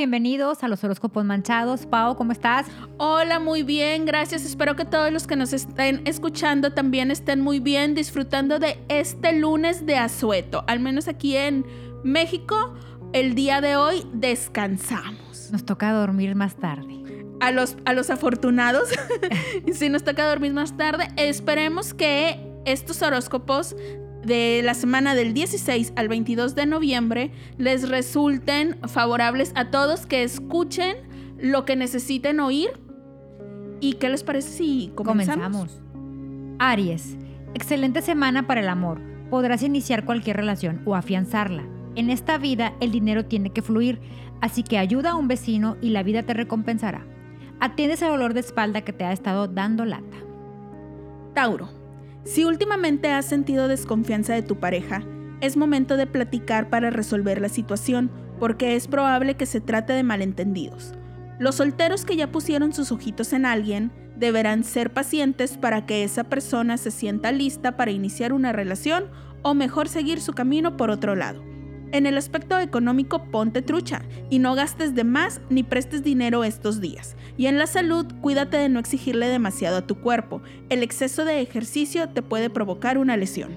bienvenidos a los horóscopos manchados. Pau, ¿cómo estás? Hola, muy bien, gracias. Espero que todos los que nos estén escuchando también estén muy bien, disfrutando de este lunes de asueto. Al menos aquí en México, el día de hoy descansamos. Nos toca dormir más tarde. A los, a los afortunados, si nos toca dormir más tarde, esperemos que estos horóscopos de la semana del 16 al 22 de noviembre les resulten favorables a todos que escuchen lo que necesiten oír. ¿Y qué les parece si comenzamos? comenzamos. Aries, excelente semana para el amor. Podrás iniciar cualquier relación o afianzarla. En esta vida el dinero tiene que fluir, así que ayuda a un vecino y la vida te recompensará. Atiendes el dolor de espalda que te ha estado dando lata. Tauro, si últimamente has sentido desconfianza de tu pareja, es momento de platicar para resolver la situación, porque es probable que se trate de malentendidos. Los solteros que ya pusieron sus ojitos en alguien deberán ser pacientes para que esa persona se sienta lista para iniciar una relación o mejor seguir su camino por otro lado. En el aspecto económico, ponte trucha y no gastes de más ni prestes dinero estos días. Y en la salud, cuídate de no exigirle demasiado a tu cuerpo. El exceso de ejercicio te puede provocar una lesión.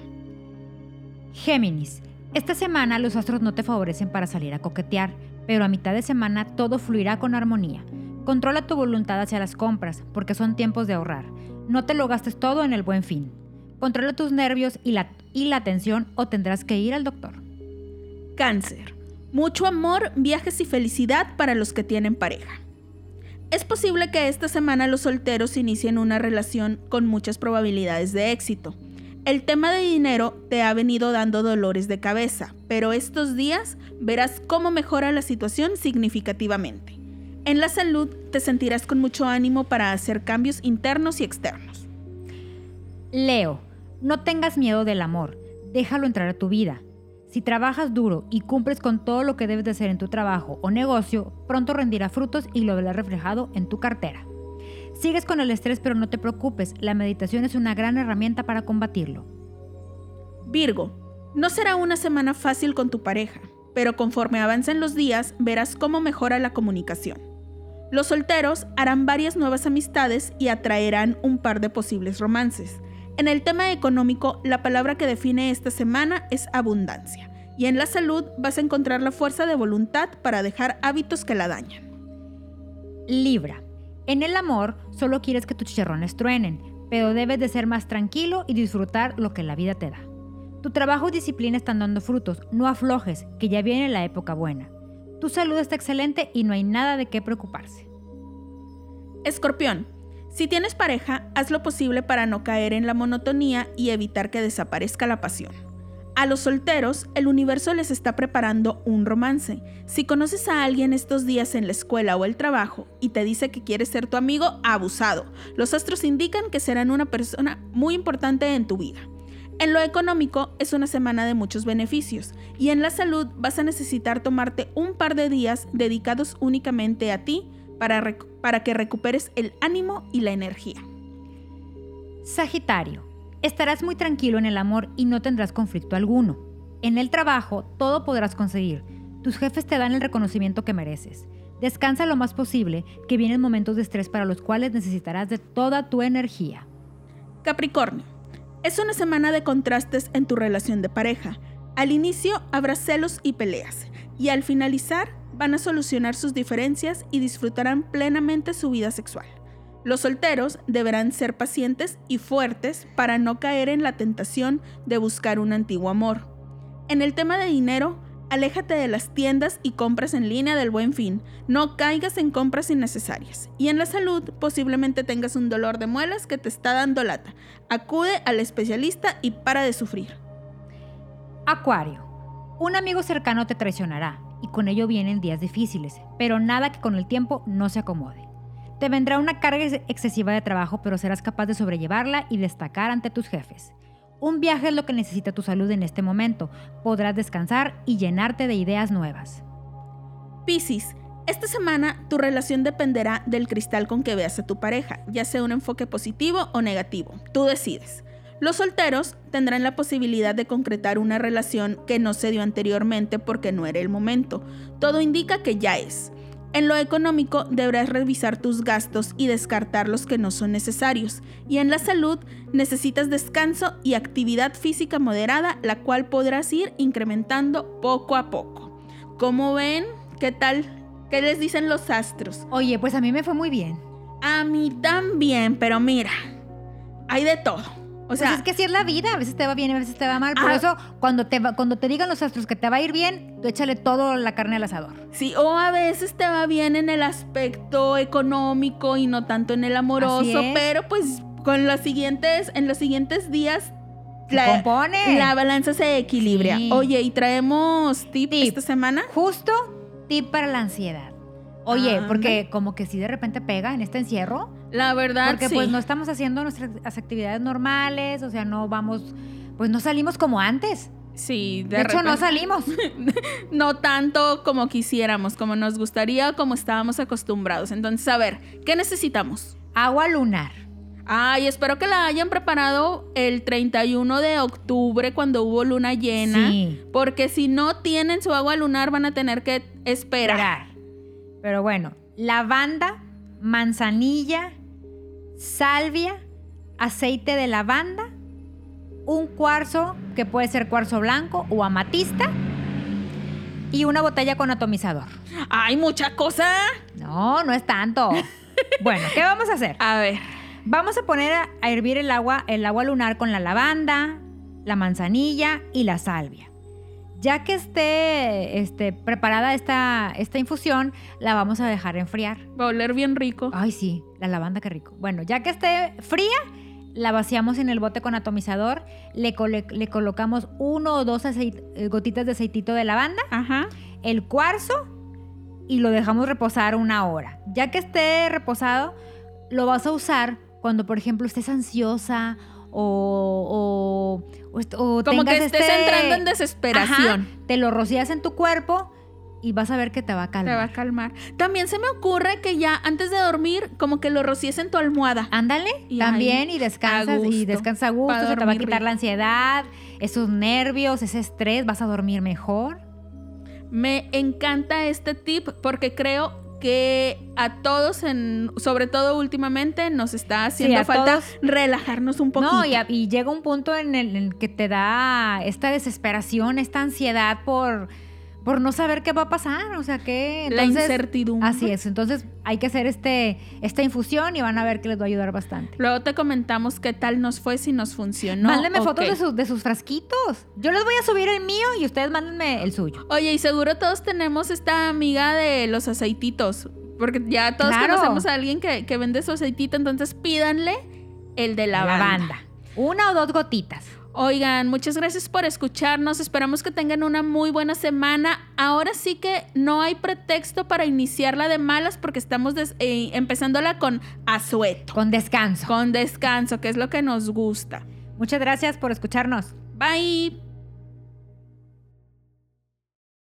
Géminis, esta semana los astros no te favorecen para salir a coquetear, pero a mitad de semana todo fluirá con armonía. Controla tu voluntad hacia las compras, porque son tiempos de ahorrar. No te lo gastes todo en el buen fin. Controla tus nervios y la, y la tensión o tendrás que ir al doctor. Cáncer. Mucho amor, viajes y felicidad para los que tienen pareja. Es posible que esta semana los solteros inicien una relación con muchas probabilidades de éxito. El tema de dinero te ha venido dando dolores de cabeza, pero estos días verás cómo mejora la situación significativamente. En la salud te sentirás con mucho ánimo para hacer cambios internos y externos. Leo, no tengas miedo del amor, déjalo entrar a tu vida. Si trabajas duro y cumples con todo lo que debes de hacer en tu trabajo o negocio, pronto rendirá frutos y lo verás reflejado en tu cartera. Sigues con el estrés pero no te preocupes, la meditación es una gran herramienta para combatirlo. Virgo, no será una semana fácil con tu pareja, pero conforme avancen los días verás cómo mejora la comunicación. Los solteros harán varias nuevas amistades y atraerán un par de posibles romances. En el tema económico, la palabra que define esta semana es abundancia. Y en la salud vas a encontrar la fuerza de voluntad para dejar hábitos que la dañan. Libra. En el amor, solo quieres que tus chicharrones truenen, pero debes de ser más tranquilo y disfrutar lo que la vida te da. Tu trabajo y disciplina están dando frutos, no aflojes, que ya viene la época buena. Tu salud está excelente y no hay nada de qué preocuparse. Escorpión. Si tienes pareja, haz lo posible para no caer en la monotonía y evitar que desaparezca la pasión. A los solteros, el universo les está preparando un romance. Si conoces a alguien estos días en la escuela o el trabajo y te dice que quiere ser tu amigo, abusado. Los astros indican que serán una persona muy importante en tu vida. En lo económico es una semana de muchos beneficios y en la salud vas a necesitar tomarte un par de días dedicados únicamente a ti para, para que recuperes el ánimo y la energía. Sagitario, estarás muy tranquilo en el amor y no tendrás conflicto alguno. En el trabajo todo podrás conseguir. Tus jefes te dan el reconocimiento que mereces. Descansa lo más posible, que vienen momentos de estrés para los cuales necesitarás de toda tu energía. Capricornio, es una semana de contrastes en tu relación de pareja. Al inicio habrá celos y peleas, y al finalizar van a solucionar sus diferencias y disfrutarán plenamente su vida sexual. Los solteros deberán ser pacientes y fuertes para no caer en la tentación de buscar un antiguo amor. En el tema de dinero, aléjate de las tiendas y compras en línea del buen fin. No caigas en compras innecesarias. Y en la salud, posiblemente tengas un dolor de muelas que te está dando lata. Acude al especialista y para de sufrir. Acuario. Un amigo cercano te traicionará y con ello vienen días difíciles, pero nada que con el tiempo no se acomode. Te vendrá una carga excesiva de trabajo, pero serás capaz de sobrellevarla y destacar ante tus jefes. Un viaje es lo que necesita tu salud en este momento. Podrás descansar y llenarte de ideas nuevas. Piscis, esta semana tu relación dependerá del cristal con que veas a tu pareja, ya sea un enfoque positivo o negativo. Tú decides. Los solteros tendrán la posibilidad de concretar una relación que no se dio anteriormente porque no era el momento. Todo indica que ya es. En lo económico deberás revisar tus gastos y descartar los que no son necesarios. Y en la salud necesitas descanso y actividad física moderada, la cual podrás ir incrementando poco a poco. ¿Cómo ven? ¿Qué tal? ¿Qué les dicen los astros? Oye, pues a mí me fue muy bien. A mí también, pero mira, hay de todo. O sea, pues es que así es la vida, a veces te va bien, a veces te va mal. Por Ah. eso, cuando te, va- cuando te digan los astros que te va a ir bien, tú échale todo la carne al asador. Sí, o a veces te va bien en el aspecto económico y no tanto en el amoroso, pero pues con los siguientes, en los siguientes días la, compone. la balanza se equilibra. Sí. Oye, y traemos tip, Tip. esta semana. Justo tip para la ansiedad. Oye, Ah, porque como que si de repente pega en este encierro, La verdad, porque sí. pues no estamos haciendo nuestras actividades normales, o sea, no vamos, pues no salimos como antes. Sí, De, hecho, no salimos. no tanto como quisiéramos, como nos gustaría, como estábamos acostumbrados. Entonces, a ver, ¿qué necesitamos? Agua lunar. Ay, espero que la hayan preparado el 31 de octubre cuando hubo luna llena. Sí. Porque si no tienen su agua lunar van a tener que esperar. Esperar. Pero bueno, lavanda, manzanilla, salvia, aceite de lavanda, un cuarzo que puede ser cuarzo blanco o amatista y una botella con atomizador. ¡Ay, mucha cosa! No, no es tanto. bueno, ¿qué vamos a hacer? A ver. Vamos a poner a, a hervir el agua, el agua lunar con la lavanda, la manzanilla y la salvia. Ya que esté este, preparada esta, esta infusión, la vamos a dejar enfriar. Va a oler bien rico. Ay, sí, la lavanda, qué rico. Bueno, ya que esté fría, la vaciamos en el bote con atomizador, le, le colocamos uno o dos eh, gotitas de aceitito de lavanda, Ajá. el cuarzo y lo dejamos reposar una hora. Ya que esté reposado, lo vas a usar cuando, por ejemplo, estés ansiosa o, o, o Como que estés este- entrando en desesperación. Ajá, te lo rocías en tu cuerpo y vas a ver que te va a Te calmar. va a calmar. También se me ocurre que ya antes de dormir, como que lo rocíes en tu almohada. Ándale, Y también ahí, y descansas y descansa a gusto, se te va a quitar la ansiedad, esos nervios, ese estrés, vas a dormir mejor. Me encanta este tip porque creo que a todos, en, sobre todo últimamente, nos está haciendo falta todos. relajarnos un poquito. No, y, a- y llega un punto en el, en el que te da esta desesperación, esta ansiedad por, por no saber qué va a pasar, o sea que la incertidumbre. así es, entonces hay que hacer este esta infusión y van a ver que les va a ayudar bastante. Luego te comentamos qué tal nos fue, si nos funcionó. Mándenme fotos de, sus- de sus frasquitos. Yo les voy a subir el mío y ustedes mándenme el suyo. Oye, y seguro todos tenemos esta amiga de los aceititos. Porque ya todos Claro. conocemos a alguien que, que vende su aceitito, entonces pídanle el de la banda. Una o dos gotitas. Oigan, muchas gracias por escucharnos. Esperamos que tengan una muy buena semana. Ahora sí que no hay pretexto para iniciarla de malas porque estamos eh, empezándola con asueto, Con descanso. con descanso, que es lo que nos gusta. Muchas gracias por escucharnos. Bye.